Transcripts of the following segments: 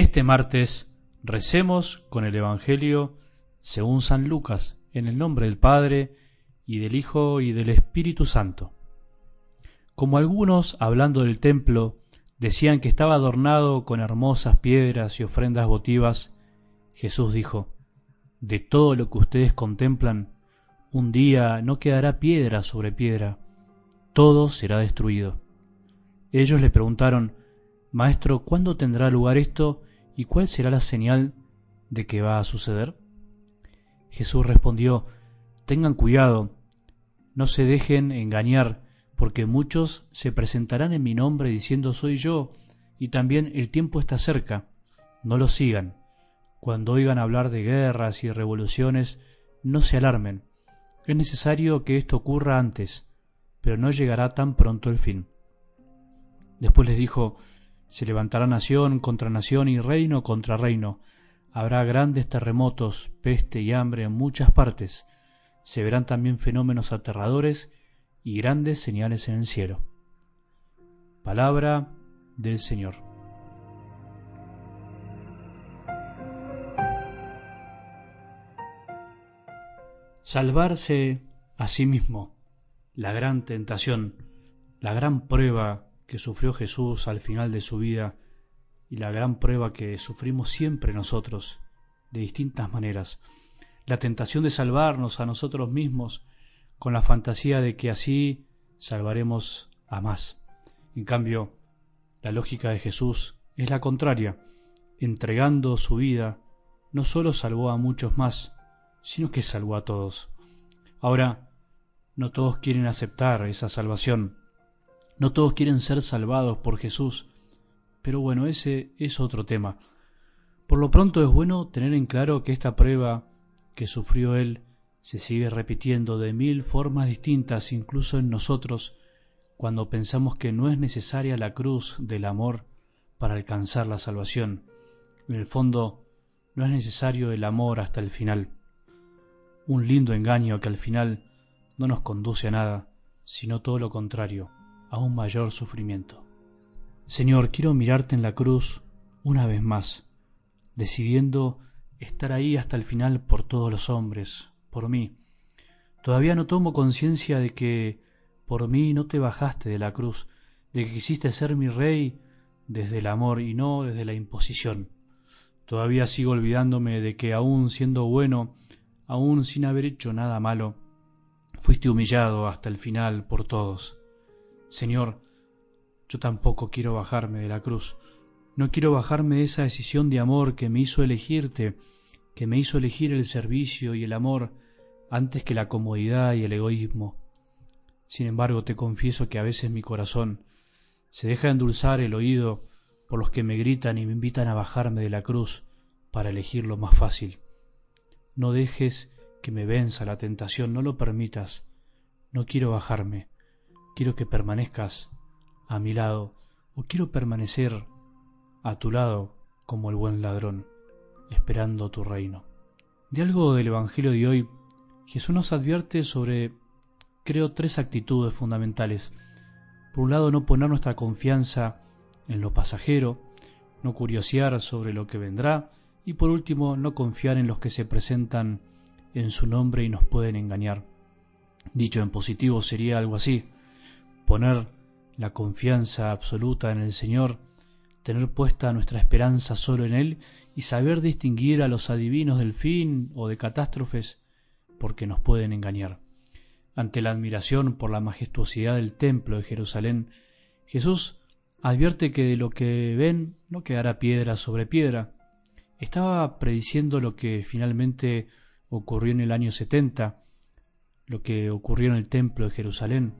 este martes recemos con el Evangelio según San Lucas, en el nombre del Padre, y del Hijo, y del Espíritu Santo. Como algunos, hablando del templo, decían que estaba adornado con hermosas piedras y ofrendas votivas, Jesús dijo, De todo lo que ustedes contemplan, un día no quedará piedra sobre piedra, todo será destruido. Ellos le preguntaron, Maestro, ¿cuándo tendrá lugar esto y cuál será la señal de que va a suceder? Jesús respondió, Tengan cuidado, no se dejen engañar, porque muchos se presentarán en mi nombre diciendo soy yo, y también el tiempo está cerca. No lo sigan. Cuando oigan hablar de guerras y revoluciones, no se alarmen. Es necesario que esto ocurra antes, pero no llegará tan pronto el fin. Después les dijo, se levantará nación contra nación y reino contra reino. Habrá grandes terremotos, peste y hambre en muchas partes. Se verán también fenómenos aterradores y grandes señales en el cielo. Palabra del Señor. Salvarse a sí mismo, la gran tentación, la gran prueba que sufrió Jesús al final de su vida y la gran prueba que sufrimos siempre nosotros, de distintas maneras. La tentación de salvarnos a nosotros mismos con la fantasía de que así salvaremos a más. En cambio, la lógica de Jesús es la contraria. Entregando su vida, no solo salvó a muchos más, sino que salvó a todos. Ahora, no todos quieren aceptar esa salvación. No todos quieren ser salvados por Jesús. Pero bueno, ese es otro tema. Por lo pronto es bueno tener en claro que esta prueba que sufrió Él se sigue repitiendo de mil formas distintas incluso en nosotros cuando pensamos que no es necesaria la cruz del amor para alcanzar la salvación. En el fondo, no es necesario el amor hasta el final. Un lindo engaño que al final no nos conduce a nada, sino todo lo contrario, a un mayor sufrimiento. Señor, quiero mirarte en la cruz una vez más, decidiendo estar ahí hasta el final por todos los hombres, por mí. Todavía no tomo conciencia de que por mí no te bajaste de la cruz, de que quisiste ser mi rey desde el amor y no desde la imposición. Todavía sigo olvidándome de que aun siendo bueno, aun sin haber hecho nada malo, fuiste humillado hasta el final por todos. Señor, yo tampoco quiero bajarme de la cruz. No quiero bajarme de esa decisión de amor que me hizo elegirte que me hizo elegir el servicio y el amor antes que la comodidad y el egoísmo. Sin embargo, te confieso que a veces mi corazón se deja endulzar el oído por los que me gritan y me invitan a bajarme de la cruz para elegir lo más fácil. No dejes que me venza la tentación, no lo permitas. No quiero bajarme, quiero que permanezcas a mi lado o quiero permanecer a tu lado como el buen ladrón esperando tu reino. De algo del Evangelio de hoy, Jesús nos advierte sobre, creo, tres actitudes fundamentales. Por un lado, no poner nuestra confianza en lo pasajero, no curiosear sobre lo que vendrá, y por último, no confiar en los que se presentan en su nombre y nos pueden engañar. Dicho en positivo sería algo así, poner la confianza absoluta en el Señor tener puesta nuestra esperanza solo en Él y saber distinguir a los adivinos del fin o de catástrofes porque nos pueden engañar. Ante la admiración por la majestuosidad del templo de Jerusalén, Jesús advierte que de lo que ven no quedará piedra sobre piedra. Estaba prediciendo lo que finalmente ocurrió en el año 70, lo que ocurrió en el templo de Jerusalén,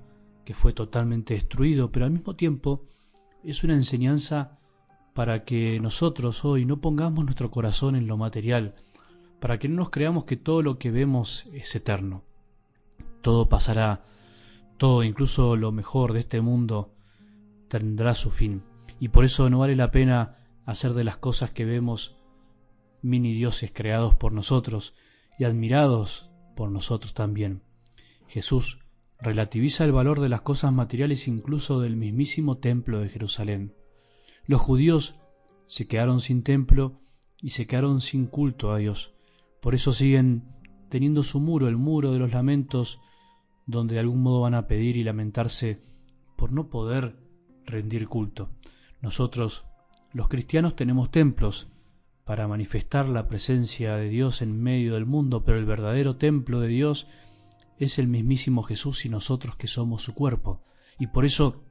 que fue totalmente destruido, pero al mismo tiempo es una enseñanza para que nosotros hoy no pongamos nuestro corazón en lo material, para que no nos creamos que todo lo que vemos es eterno. Todo pasará, todo, incluso lo mejor de este mundo, tendrá su fin, y por eso no vale la pena hacer de las cosas que vemos mini dioses creados por nosotros y admirados por nosotros también. Jesús relativiza el valor de las cosas materiales incluso del mismísimo templo de Jerusalén. Los judíos se quedaron sin templo y se quedaron sin culto a Dios. Por eso siguen teniendo su muro, el muro de los lamentos, donde de algún modo van a pedir y lamentarse por no poder rendir culto. Nosotros, los cristianos, tenemos templos para manifestar la presencia de Dios en medio del mundo, pero el verdadero templo de Dios es el mismísimo Jesús y nosotros que somos su cuerpo. Y por eso,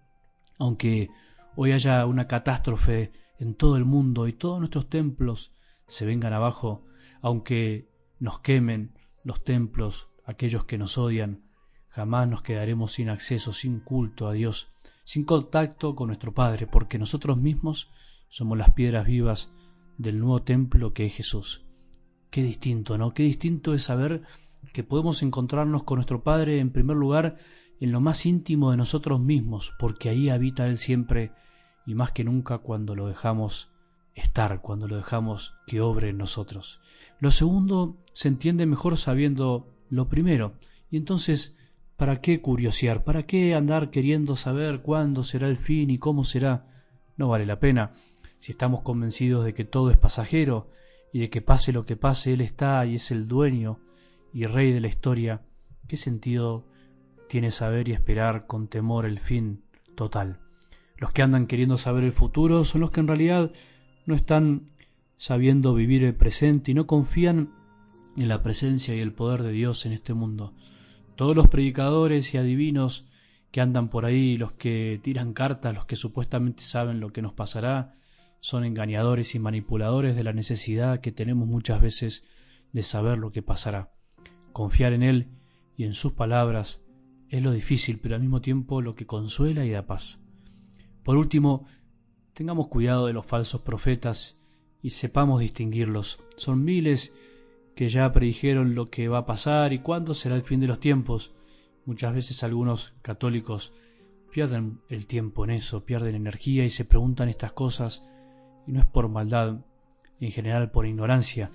aunque hoy haya una catástrofe en todo el mundo y todos nuestros templos se vengan abajo, aunque nos quemen los templos, aquellos que nos odian, jamás nos quedaremos sin acceso, sin culto a Dios, sin contacto con nuestro Padre, porque nosotros mismos somos las piedras vivas del nuevo templo que es Jesús. Qué distinto, ¿no? Qué distinto es saber que podemos encontrarnos con nuestro Padre en primer lugar en lo más íntimo de nosotros mismos, porque ahí habita Él siempre y más que nunca cuando lo dejamos estar, cuando lo dejamos que obre en nosotros. Lo segundo se entiende mejor sabiendo lo primero, y entonces, ¿para qué curiosear? ¿Para qué andar queriendo saber cuándo será el fin y cómo será? No vale la pena. Si estamos convencidos de que todo es pasajero y de que pase lo que pase, Él está y es el dueño y rey de la historia, ¿qué sentido tiene saber y esperar con temor el fin total? Los que andan queriendo saber el futuro son los que en realidad no están sabiendo vivir el presente y no confían en la presencia y el poder de Dios en este mundo. Todos los predicadores y adivinos que andan por ahí, los que tiran cartas, los que supuestamente saben lo que nos pasará, son engañadores y manipuladores de la necesidad que tenemos muchas veces de saber lo que pasará. Confiar en Él y en sus palabras es lo difícil, pero al mismo tiempo lo que consuela y da paz. Por último, tengamos cuidado de los falsos profetas y sepamos distinguirlos. Son miles que ya predijeron lo que va a pasar y cuándo será el fin de los tiempos. Muchas veces algunos católicos pierden el tiempo en eso, pierden energía y se preguntan estas cosas y no es por maldad, en general por ignorancia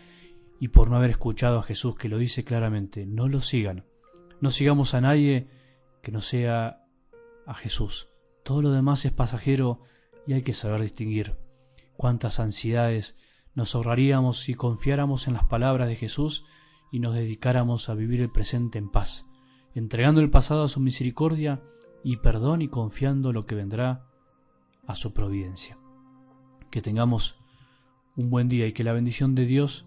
y por no haber escuchado a Jesús que lo dice claramente, no lo sigan, no sigamos a nadie que no sea a Jesús. Todo lo demás es pasajero y hay que saber distinguir. Cuántas ansiedades nos ahorraríamos si confiáramos en las palabras de Jesús y nos dedicáramos a vivir el presente en paz, entregando el pasado a su misericordia y perdón y confiando lo que vendrá a su providencia. Que tengamos un buen día y que la bendición de Dios,